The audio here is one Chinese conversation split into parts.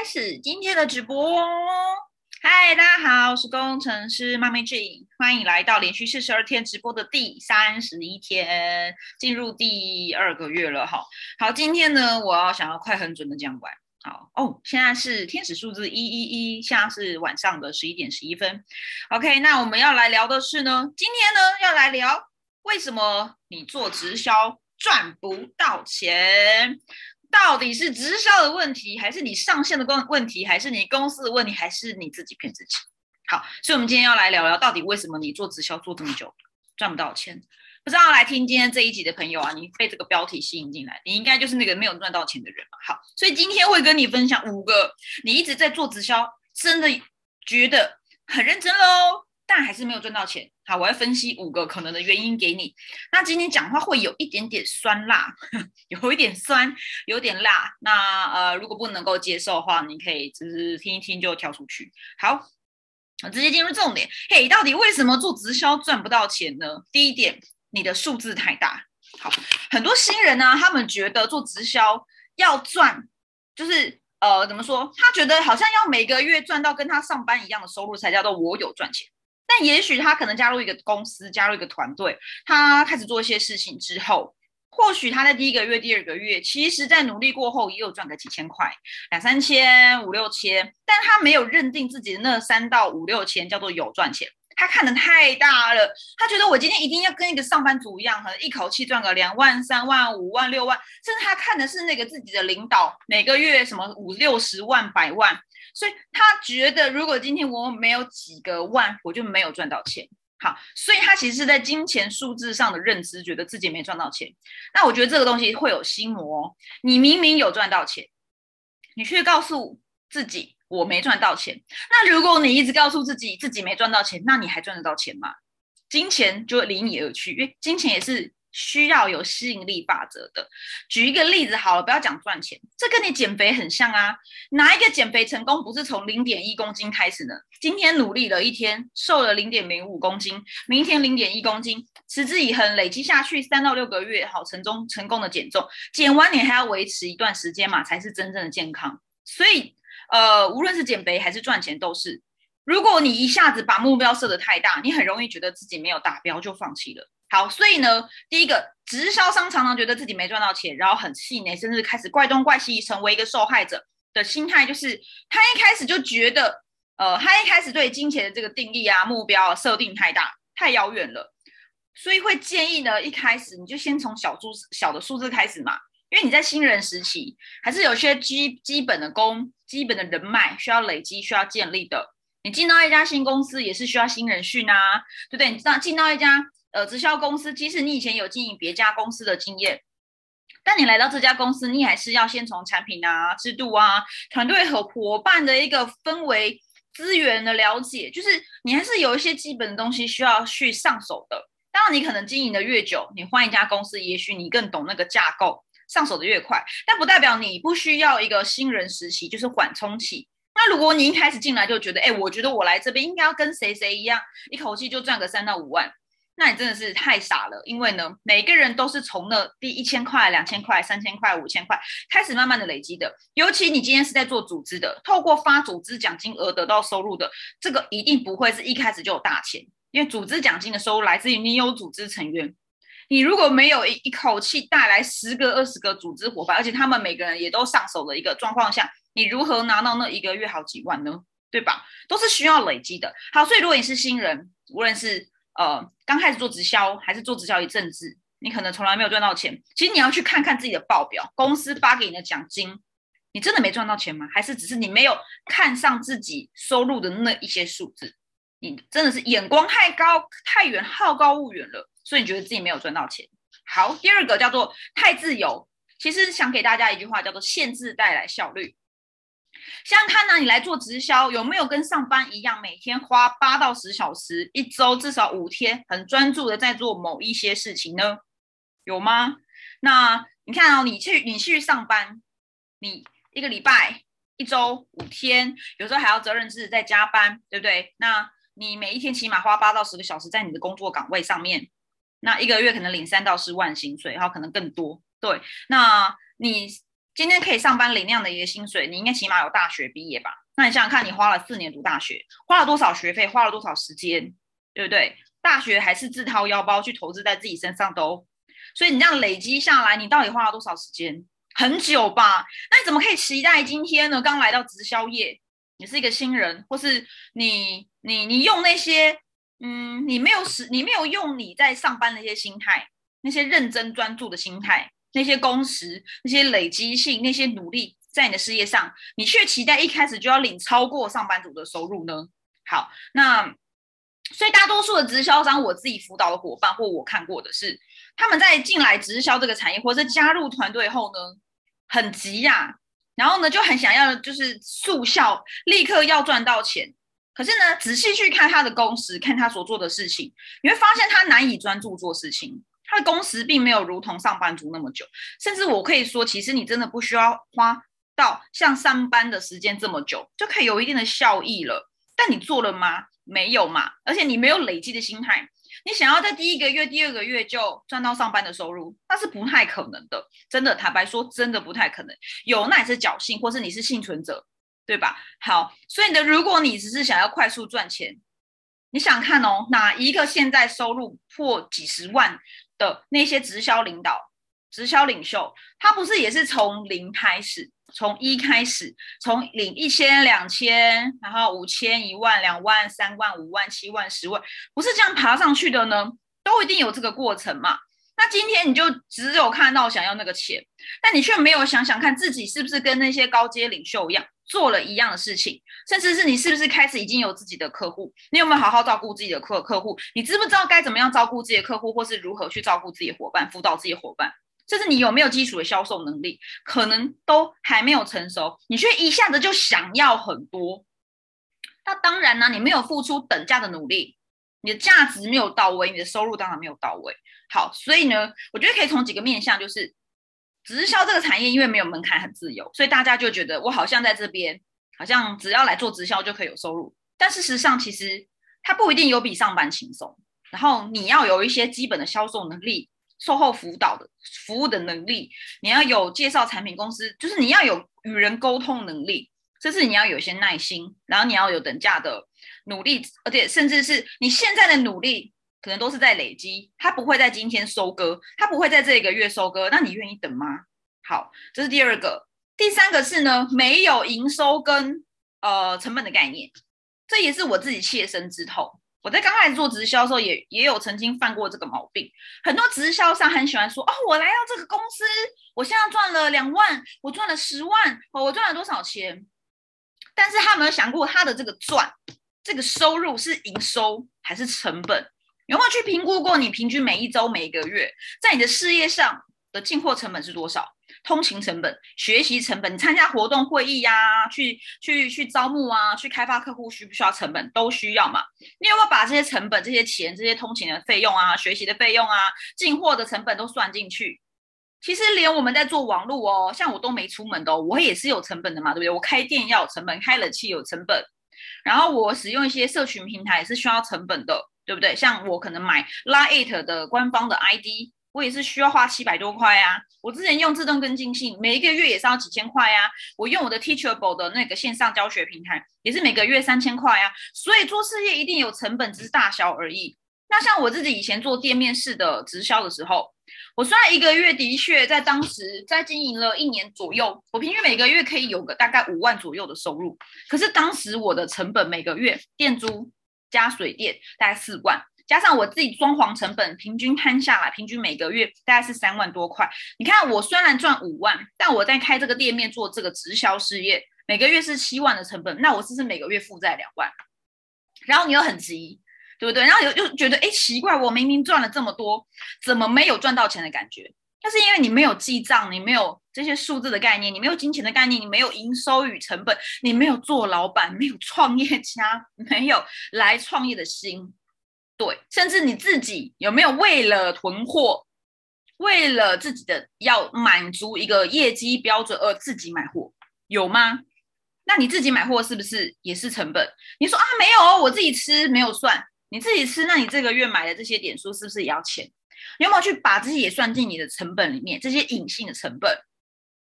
开始今天的直播。嗨，大家好，我是工程师妈咪 J，欢迎来到连续四十二天直播的第三十一天，进入第二个月了哈。好，今天呢，我要想要快很准的讲完。好哦，现在是天使数字一一一，现在是晚上的十一点十一分。OK，那我们要来聊的是呢，今天呢要来聊为什么你做直销赚不到钱。到底是直销的问题，还是你上线的问问题，还是你公司的问题，还是你自己骗自己？好，所以我们今天要来聊聊，到底为什么你做直销做这么久赚不到钱？不知道来听今天这一集的朋友啊，你被这个标题吸引进来，你应该就是那个没有赚到钱的人。好，所以今天会跟你分享五个你一直在做直销，真的觉得很认真喽。但还是没有赚到钱。好，我要分析五个可能的原因给你。那今天讲话会有一点点酸辣，有一点酸，有点辣。那呃，如果不能够接受的话，你可以只是听一听就跳出去。好，我直接进入重点。嘿，到底为什么做直销赚不到钱呢？第一点，你的数字太大。好，很多新人呢，他们觉得做直销要赚，就是呃，怎么说？他觉得好像要每个月赚到跟他上班一样的收入，才叫做我有赚钱。但也许他可能加入一个公司，加入一个团队，他开始做一些事情之后，或许他在第一个月、第二个月，其实在努力过后也有赚个几千块、两三千、五六千，但他没有认定自己的那三到五六千叫做有赚钱。他看的太大了，他觉得我今天一定要跟一个上班族一样，可能一口气赚个两万、三万、五万、六万，甚至他看的是那个自己的领导每个月什么五六十万、百万，所以他觉得如果今天我没有几个万，我就没有赚到钱。好，所以他其实是在金钱数字上的认知，觉得自己没赚到钱。那我觉得这个东西会有心魔，你明明有赚到钱，你却告诉自己。我没赚到钱，那如果你一直告诉自己自己没赚到钱，那你还赚得到钱吗？金钱就会离你而去，因为金钱也是需要有吸引力法则的。举一个例子好了，不要讲赚钱，这跟你减肥很像啊。哪一个减肥成功不是从零点一公斤开始呢？今天努力了一天，瘦了零点零五公斤，明天零点一公斤，持之以恒累积下去三到六个月，好成功成功的减重，减完你还要维持一段时间嘛，才是真正的健康。所以。呃，无论是减肥还是赚钱，都是。如果你一下子把目标设得太大，你很容易觉得自己没有达标就放弃了。好，所以呢，第一个直销商常常觉得自己没赚到钱，然后很气馁，甚至开始怪东怪西，成为一个受害者的心态，就是他一开始就觉得，呃，他一开始对金钱的这个定义啊、目标设定太大、太遥远了，所以会建议呢，一开始你就先从小数小的数字开始嘛。因为你在新人时期，还是有些基基本的功、基本的人脉需要累积、需要建立的。你进到一家新公司，也是需要新人训啊，对不对？你知道进到一家呃直销公司，即使你以前有经营别家公司的经验，但你来到这家公司，你还是要先从产品啊、制度啊、团队和伙伴的一个氛围、资源的了解，就是你还是有一些基本的东西需要去上手的。当然，你可能经营的越久，你换一家公司，也许你更懂那个架构。上手的越快，但不代表你不需要一个新人实习，就是缓冲期。那如果你一开始进来就觉得，哎，我觉得我来这边应该要跟谁谁一样，一口气就赚个三到五万，那你真的是太傻了。因为呢，每个人都是从那第一千块、两千块、三千块、五千块开始慢慢的累积的。尤其你今天是在做组织的，透过发组织奖金而得到收入的，这个一定不会是一开始就有大钱，因为组织奖金的收入来自于你有组织成员。你如果没有一一口气带来十个、二十个组织伙伴，而且他们每个人也都上手的一个状况下，你如何拿到那一个月好几万呢？对吧？都是需要累积的。好，所以如果你是新人，无论是呃刚开始做直销，还是做直销一阵子，你可能从来没有赚到钱。其实你要去看看自己的报表，公司发给你的奖金，你真的没赚到钱吗？还是只是你没有看上自己收入的那一些数字？你真的是眼光太高太远，好高骛远了。所以你觉得自己没有赚到钱？好，第二个叫做太自由。其实想给大家一句话，叫做限制带来效率。想想看呢，你来做直销，有没有跟上班一样，每天花八到十小时，一周至少五天，很专注的在做某一些事情呢？有吗？那你看哦，你去你去上班，你一个礼拜、一周五天，有时候还要责任制在加班，对不对？那你每一天起码花八到十个小时在你的工作岗位上面。那一个月可能领三到四万薪水，然后可能更多。对，那你今天可以上班领那样的一个薪水，你应该起码有大学毕业吧？那你想想看，你花了四年读大学，花了多少学费，花了多少时间，对不对？大学还是自掏腰包去投资在自己身上都，所以你这样累积下来，你到底花了多少时间？很久吧？那你怎么可以期待今天呢？刚来到直销业，你是一个新人，或是你你你用那些嗯，你没有使你没有用你在上班的那些心态，那些认真专注的心态。那些工时、那些累积性、那些努力，在你的事业上，你却期待一开始就要领超过上班族的收入呢？好，那所以大多数的直销商，我自己辅导的伙伴或我看过的是，他们在进来直销这个产业，或者加入团队后呢，很急呀，然后呢就很想要就是速效，立刻要赚到钱。可是呢，仔细去看他的工时，看他所做的事情，你会发现他难以专注做事情。他的工时并没有如同上班族那么久，甚至我可以说，其实你真的不需要花到像上班的时间这么久，就可以有一定的效益了。但你做了吗？没有嘛。而且你没有累积的心态，你想要在第一个月、第二个月就赚到上班的收入，那是不太可能的。真的，坦白说，真的不太可能。有那也是侥幸，或是你是幸存者，对吧？好，所以呢，如果你只是想要快速赚钱，你想看哦，哪一个现在收入破几十万？的那些直销领导、直销领袖，他不是也是从零开始，从一开始，从领一千、两千，然后五千、一万、两万、三万、五万、七万、十万，不是这样爬上去的呢？都一定有这个过程嘛？那今天你就只有看到想要那个钱，但你却没有想想看自己是不是跟那些高阶领袖一样做了一样的事情，甚至是你是不是开始已经有自己的客户？你有没有好好照顾自己的客客户？你知不知道该怎么样照顾自己的客户，或是如何去照顾自己的伙伴、辅导自己的伙伴？甚至你有没有基础的销售能力，可能都还没有成熟，你却一下子就想要很多。那当然呢，你没有付出等价的努力。你的价值没有到位，你的收入当然没有到位。好，所以呢，我觉得可以从几个面向，就是直销这个产业，因为没有门槛，很自由，所以大家就觉得我好像在这边，好像只要来做直销就可以有收入。但事实上，其实它不一定有比上班轻松。然后你要有一些基本的销售能力、售后辅导的服务的能力，你要有介绍产品公司，就是你要有与人沟通能力。这是你要有一些耐心，然后你要有等价的努力，而且甚至是你现在的努力可能都是在累积，它不会在今天收割，它不会在这个月收割，那你愿意等吗？好，这是第二个，第三个是呢，没有营收跟呃成本的概念，这也是我自己切身之痛。我在刚开始做直销的时候，也也有曾经犯过这个毛病。很多直销商很喜欢说：“哦，我来到这个公司，我现在赚了两万，我赚了十万，我赚了多少钱？”但是他没有想过，他的这个赚，这个收入是营收还是成本？有没有去评估过？你平均每一周、每一个月，在你的事业上的进货成本是多少？通勤成本、学习成本、你参加活动会议呀，去去去招募啊，去开发客户需不需要成本？都需要嘛？你有没有把这些成本、这些钱、这些通勤的费用啊、学习的费用啊、进货的成本都算进去？其实连我们在做网络哦，像我都没出门的，我也是有成本的嘛，对不对？我开店要有成本，开冷气有成本，然后我使用一些社群平台也是需要成本的，对不对？像我可能买 Lite 的官方的 ID，我也是需要花七百多块啊。我之前用自动跟进信，每一个月也是要几千块啊。我用我的 Teachable 的那个线上教学平台，也是每个月三千块啊。所以做事业一定有成本，只是大小而已。那像我自己以前做店面式的直销的时候。我虽然一个月的确在当时在经营了一年左右，我平均每个月可以有个大概五万左右的收入。可是当时我的成本每个月店租加水电大概四万，加上我自己装潢成本，平均摊下来，平均每个月大概是三万多块。你看我虽然赚五万，但我在开这个店面做这个直销事业，每个月是七万的成本，那我是不是每个月负债两万？然后你又很急。对不对？然后又又觉得，哎，奇怪，我明明赚了这么多，怎么没有赚到钱的感觉？那是因为你没有记账，你没有这些数字的概念，你没有金钱的概念，你没有营收与成本，你没有做老板，没有创业家，没有来创业的心，对，甚至你自己有没有为了囤货，为了自己的要满足一个业绩标准而自己买货，有吗？那你自己买货是不是也是成本？你说啊，没有，我自己吃没有算。你自己吃，那你这个月买的这些点数是不是也要钱？你有没有去把这些也算进你的成本里面？这些隐性的成本，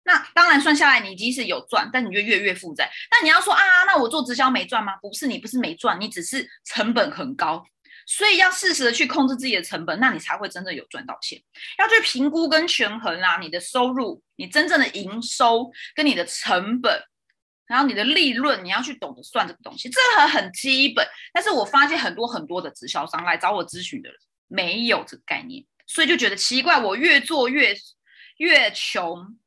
那当然算下来，你即使有赚，但你就月月负债。但你要说啊，那我做直销没赚吗？不是，你不是没赚，你只是成本很高。所以要适时的去控制自己的成本，那你才会真正有赚到钱。要去评估跟权衡啊，你的收入，你真正的营收跟你的成本，然后你的利润，你要去懂得算这个东西，这个很基本。但是我发现很多很多的直销商来找我咨询的人没有这个概念，所以就觉得奇怪，我越做越越穷，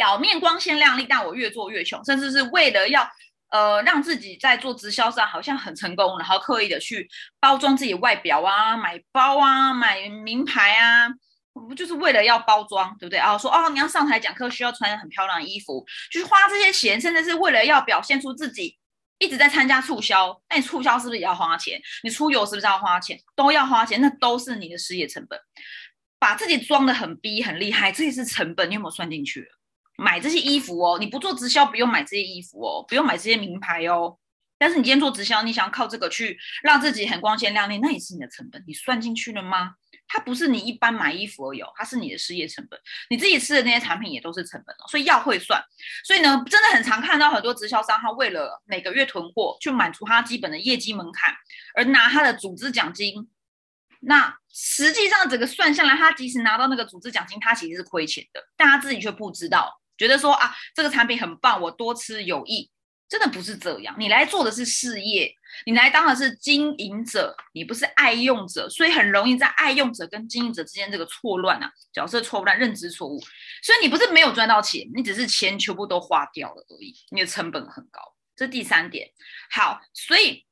表面光鲜亮丽，但我越做越穷，甚至是为了要。呃，让自己在做直销上好像很成功，然后刻意的去包装自己外表啊，买包啊，买名牌啊，不就是为了要包装，对不对啊？说哦，你要上台讲课需要穿很漂亮的衣服，就是花这些钱，甚至是为了要表现出自己一直在参加促销。那你促销是不是也要花钱？你出游是不是要花钱？都要花钱，那都是你的事业成本。把自己装的很逼很厉害，这也是成本，你有没有算进去？买这些衣服哦，你不做直销不用买这些衣服哦，不用买这些名牌哦。但是你今天做直销，你想靠这个去让自己很光鲜亮丽，那也是你的成本，你算进去了吗？它不是你一般买衣服而已，它是你的事业成本。你自己吃的那些产品也都是成本哦，所以要会算。所以呢，真的很常看到很多直销商，他为了每个月囤货，去满足他基本的业绩门槛，而拿他的组织奖金。那实际上整个算下来，他即使拿到那个组织奖金，他其实是亏钱的，但他自己却不知道。觉得说啊，这个产品很棒，我多吃有益，真的不是这样。你来做的是事业，你来当的是经营者，你不是爱用者，所以很容易在爱用者跟经营者之间这个错乱啊，角色错乱、认知错误。所以你不是没有赚到钱，你只是钱全部都花掉了而已，你的成本很高。这第三点。好，所以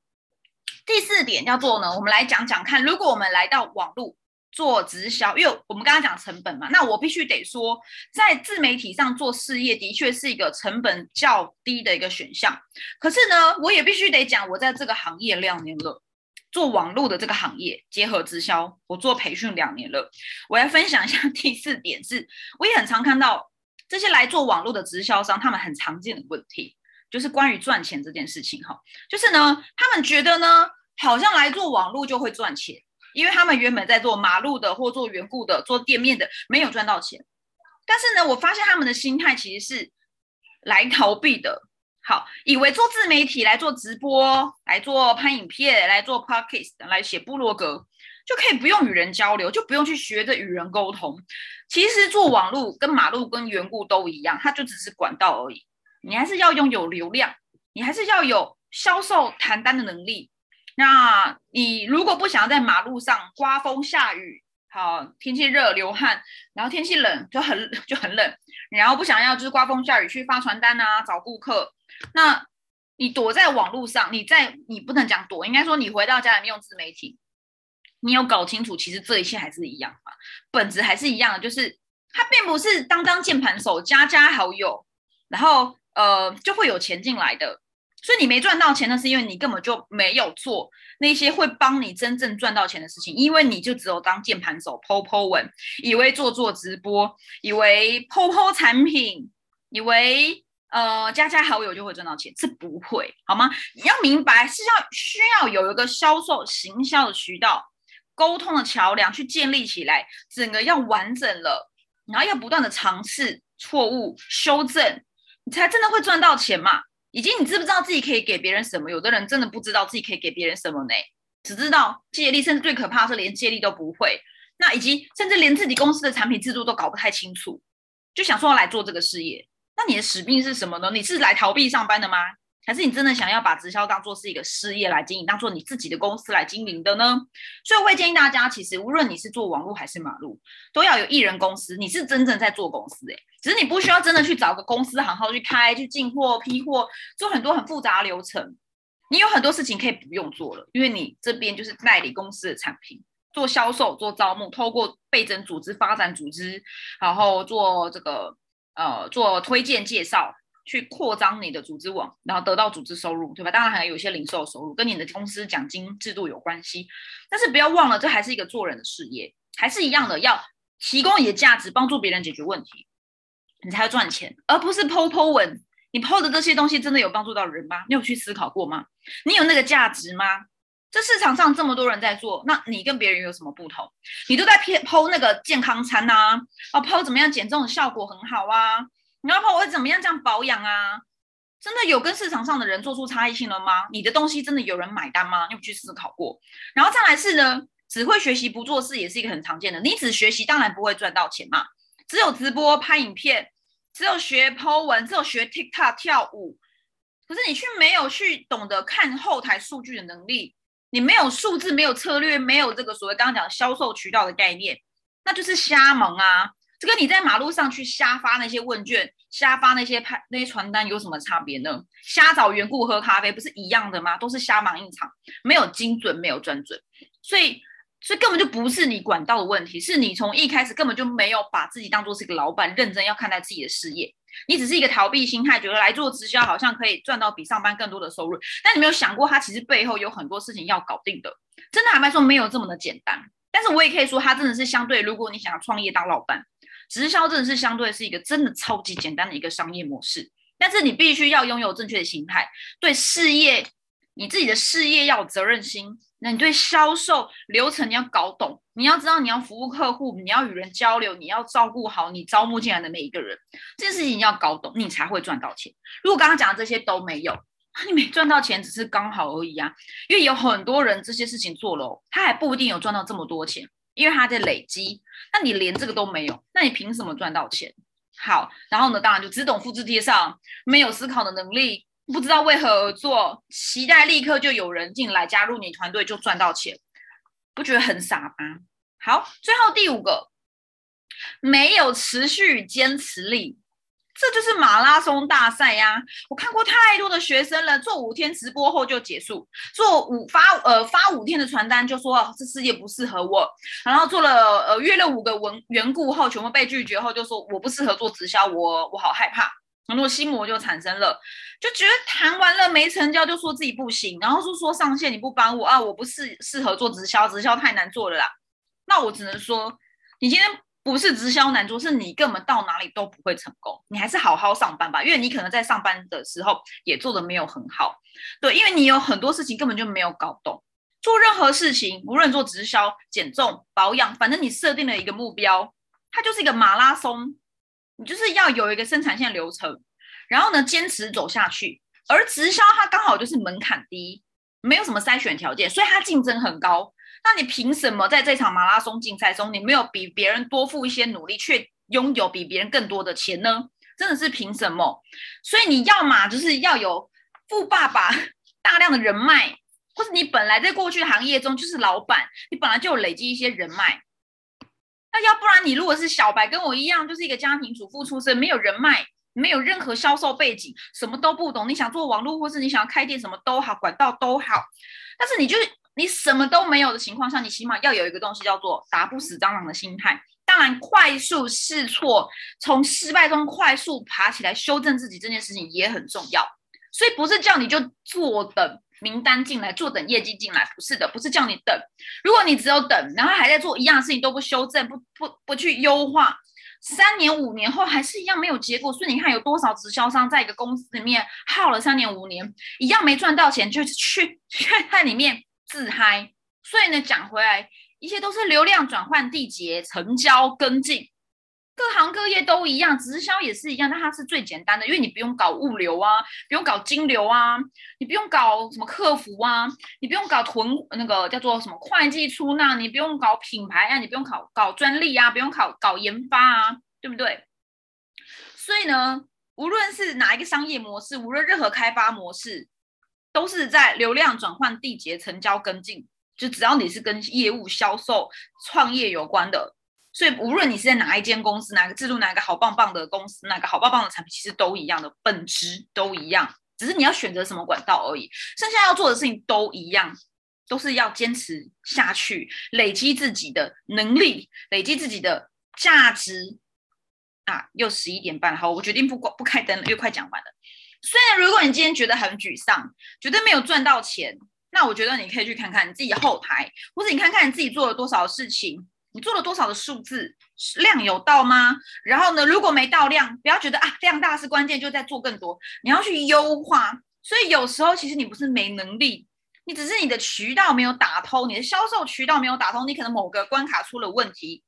第四点叫做呢，我们来讲讲看，如果我们来到网络。做直销，因为我们刚刚讲成本嘛，那我必须得说，在自媒体上做事业的确是一个成本较低的一个选项。可是呢，我也必须得讲，我在这个行业两年了，做网络的这个行业结合直销，我做培训两年了。我要分享一下第四点是，我也很常看到这些来做网络的直销商，他们很常见的问题就是关于赚钱这件事情哈，就是呢，他们觉得呢，好像来做网络就会赚钱。因为他们原本在做马路的或做缘故的、做店面的，没有赚到钱。但是呢，我发现他们的心态其实是来逃避的。好，以为做自媒体、来做直播、来做拍影片、来做 podcast、来写部落格，就可以不用与人交流，就不用去学着与人沟通。其实做网络跟马路跟缘故都一样，它就只是管道而已。你还是要拥有流量，你还是要有销售谈单的能力。那你如果不想要在马路上刮风下雨，好天气热流汗，然后天气冷就很就很冷，然后不想要就是刮风下雨去发传单啊找顾客，那你躲在网络上，你在你不能讲躲，应该说你回到家里面用自媒体，你有搞清楚其实这一切还是一样嘛，本质还是一样的，就是它并不是当当键盘手加加好友，然后呃就会有钱进来的。所以你没赚到钱，那是因为你根本就没有做那些会帮你真正赚到钱的事情，因为你就只有当键盘手，po po 文，以为做做直播，以为 po po 产品，以为呃加加好友就会赚到钱，是不会好吗？你要明白是要需要有一个销售行销的渠道，沟通的桥梁去建立起来，整个要完整了，然后要不断的尝试错误修正，你才真的会赚到钱嘛。以及你知不知道自己可以给别人什么？有的人真的不知道自己可以给别人什么呢？只知道借力，甚至最可怕的是连借力都不会。那以及甚至连自己公司的产品制度都搞不太清楚，就想说要来做这个事业。那你的使命是什么呢？你是来逃避上班的吗？还是你真的想要把直销当做是一个事业来经营，当做你自己的公司来经营的呢？所以我会建议大家，其实无论你是做网络还是马路，都要有艺人公司。你是真正在做公司，诶，只是你不需要真的去找个公司行号去开，去进货、批货，做很多很复杂流程。你有很多事情可以不用做了，因为你这边就是代理公司的产品，做销售、做招募，透过倍增组织、发展组织，然后做这个呃做推荐介绍。去扩张你的组织网，然后得到组织收入，对吧？当然还有一些零售收入，跟你的公司奖金制度有关系。但是不要忘了，这还是一个做人的事业，还是一样的，要提供你的价值，帮助别人解决问题，你才要赚钱，而不是剖剖文。你抛的这些东西真的有帮助到人吗？你有去思考过吗？你有那个价值吗？这市场上这么多人在做，那你跟别人有什么不同？你都在偏剖那个健康餐呐，啊，抛怎么样减重的效果很好啊？你要我怎么样这样保养啊？真的有跟市场上的人做出差异性了吗？你的东西真的有人买单吗？你有去思考过？然后再来是呢，只会学习不做事也是一个很常见的。你只学习当然不会赚到钱嘛。只有直播拍影片，只有学 Po 文，只有学 TikTok 跳舞，可是你却没有去懂得看后台数据的能力，你没有数字，没有策略，没有这个所谓刚刚讲销售渠道的概念，那就是瞎忙啊！这跟你在马路上去瞎发那些问卷、瞎发那些拍那些传单有什么差别呢？瞎找缘故喝咖啡不是一样的吗？都是瞎忙一场，没有精准，没有专准，所以所以根本就不是你管道的问题，是你从一开始根本就没有把自己当做是一个老板，认真要看待自己的事业。你只是一个逃避心态，觉得来做直销好像可以赚到比上班更多的收入，但你没有想过，它其实背后有很多事情要搞定的。真的坦白说，没有这么的简单。但是我也可以说，它真的是相对，如果你想要创业当老板。直销真的是相对是一个真的超级简单的一个商业模式，但是你必须要拥有正确的心态，对事业，你自己的事业要有责任心。那你对销售流程你要搞懂，你要知道你要服务客户，你要与人交流，你要照顾好你招募进来的每一个人，这件事情你要搞懂，你才会赚到钱。如果刚刚讲的这些都没有，你没赚到钱，只是刚好而已啊。因为有很多人这些事情做了，他还不一定有赚到这么多钱。因为他在累积，那你连这个都没有，那你凭什么赚到钱？好，然后呢，当然就只懂复制贴上，没有思考的能力，不知道为何而做，期待立刻就有人进来加入你团队就赚到钱，不觉得很傻吗？好，最后第五个，没有持续坚持力。这就是马拉松大赛呀！我看过太多的学生了，做五天直播后就结束，做五发呃发五天的传单就说这世界不适合我，然后做了呃约了五个文缘故后全部被拒绝后就说我不适合做直销，我我好害怕，很多心魔就产生了，就觉得谈完了没成交就说自己不行，然后就说上线你不帮我啊，我不适适合做直销，直销太难做了啦。那我只能说你今天。不是直销难做，是你根本到哪里都不会成功。你还是好好上班吧，因为你可能在上班的时候也做的没有很好。对，因为你有很多事情根本就没有搞懂。做任何事情，无论做直销、减重、保养，反正你设定了一个目标，它就是一个马拉松。你就是要有一个生产线流程，然后呢坚持走下去。而直销它刚好就是门槛低，没有什么筛选条件，所以它竞争很高。那你凭什么在这场马拉松竞赛中，你没有比别人多付一些努力，却拥有比别人更多的钱呢？真的是凭什么？所以你要嘛就是要有富爸爸大量的人脉，或是你本来在过去行业中就是老板，你本来就有累积一些人脉。那要不然你如果是小白，跟我一样，就是一个家庭主妇出身，没有人脉，没有任何销售背景，什么都不懂，你想做网络，或是你想要开店，什么都好，管道都好，但是你就。你什么都没有的情况下，你起码要有一个东西叫做打不死蟑螂的心态。当然，快速试错，从失败中快速爬起来，修正自己这件事情也很重要。所以不是叫你就坐等名单进来，坐等业绩进来，不是的，不是叫你等。如果你只有等，然后还在做一样的事情都不修正，不不不去优化，三年五年后还是一样没有结果。所以你看，有多少直销商在一个公司里面耗了三年五年，一样没赚到钱，就去去在里面。自嗨，所以呢，讲回来，一切都是流量转换、缔结、成交、跟进，各行各业都一样，直销也是一样，但它是最简单的，因为你不用搞物流啊，不用搞金流啊，你不用搞什么客服啊，你不用搞囤那个叫做什么会计出纳，你不用搞品牌啊，你不用搞搞专利啊，不用搞搞研发啊，对不对？所以呢，无论是哪一个商业模式，无论任何开发模式。都是在流量转换、缔结、成交、跟进，就只要你是跟业务、销售、创业有关的，所以无论你是在哪一间公司、哪个制度、哪个好棒棒的公司、哪个好棒棒的产品，其实都一样的本质都一样，只是你要选择什么管道而已。剩下要做的事情都一样，都是要坚持下去，累积自己的能力，累积自己的价值。啊，又十一点半，好，我决定不关不开灯了，又快讲完了。虽然如果你今天觉得很沮丧，觉得没有赚到钱，那我觉得你可以去看看你自己后台，或者你看看你自己做了多少事情，你做了多少的数字量有到吗？然后呢，如果没到量，不要觉得啊量大是关键，就在做更多，你要去优化。所以有时候其实你不是没能力，你只是你的渠道没有打通，你的销售渠道没有打通，你可能某个关卡出了问题，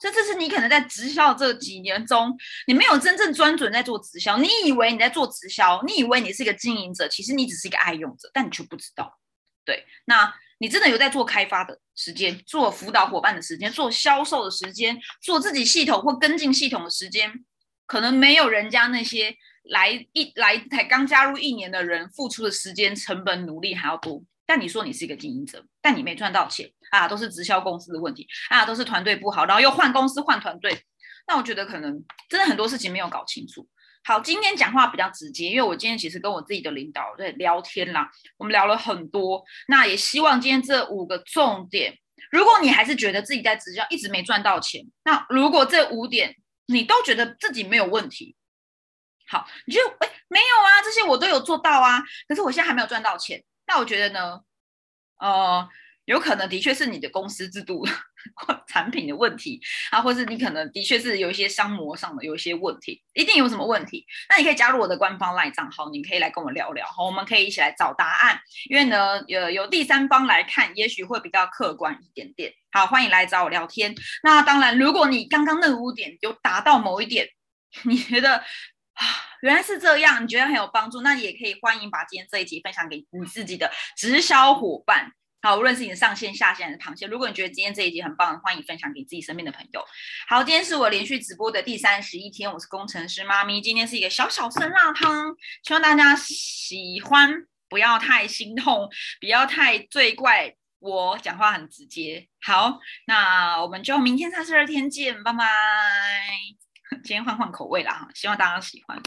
这这是你可能在直销这几年中，你没有真正专准在做直销，你以为你在做直销，你以为你是一个经营者，其实你只是一个爱用者，但你却不知道。对，那你真的有在做开发的时间，做辅导伙伴的时间，做销售的时间，做自己系统或跟进系统的时间，可能没有人家那些来一来才刚加入一年的人付出的时间成本努力还要多。但你说你是一个经营者，但你没赚到钱啊，都是直销公司的问题啊，都是团队不好，然后又换公司换团队。那我觉得可能真的很多事情没有搞清楚。好，今天讲话比较直接，因为我今天其实跟我自己的领导在聊天啦，我们聊了很多。那也希望今天这五个重点，如果你还是觉得自己在直销一直没赚到钱，那如果这五点你都觉得自己没有问题，好，你就哎没有啊，这些我都有做到啊，可是我现在还没有赚到钱。那我觉得呢，呃，有可能的确是你的公司制度或 产品的问题啊，或是你可能的确是有一些商模上的有一些问题，一定有什么问题。那你可以加入我的官方赖账号，你可以来跟我聊聊，好，我们可以一起来找答案。因为呢，有有第三方来看，也许会比较客观一点点。好，欢迎来找我聊天。那当然，如果你刚刚那五点有达到某一点，你觉得？啊，原来是这样，你觉得很有帮助，那也可以欢迎把今天这一集分享给你自己的直销伙伴。好，无论是你的上线、下线还是螃蟹，如果你觉得今天这一集很棒，欢迎分享给自己身边的朋友。好，今天是我连续直播的第三十一天，我是工程师妈咪，今天是一个小小酸辣汤，希望大家喜欢，不要太心痛，不要太罪怪我讲话很直接。好，那我们就明天三十二天见，拜拜。今天换换口味啦，希望大家喜欢。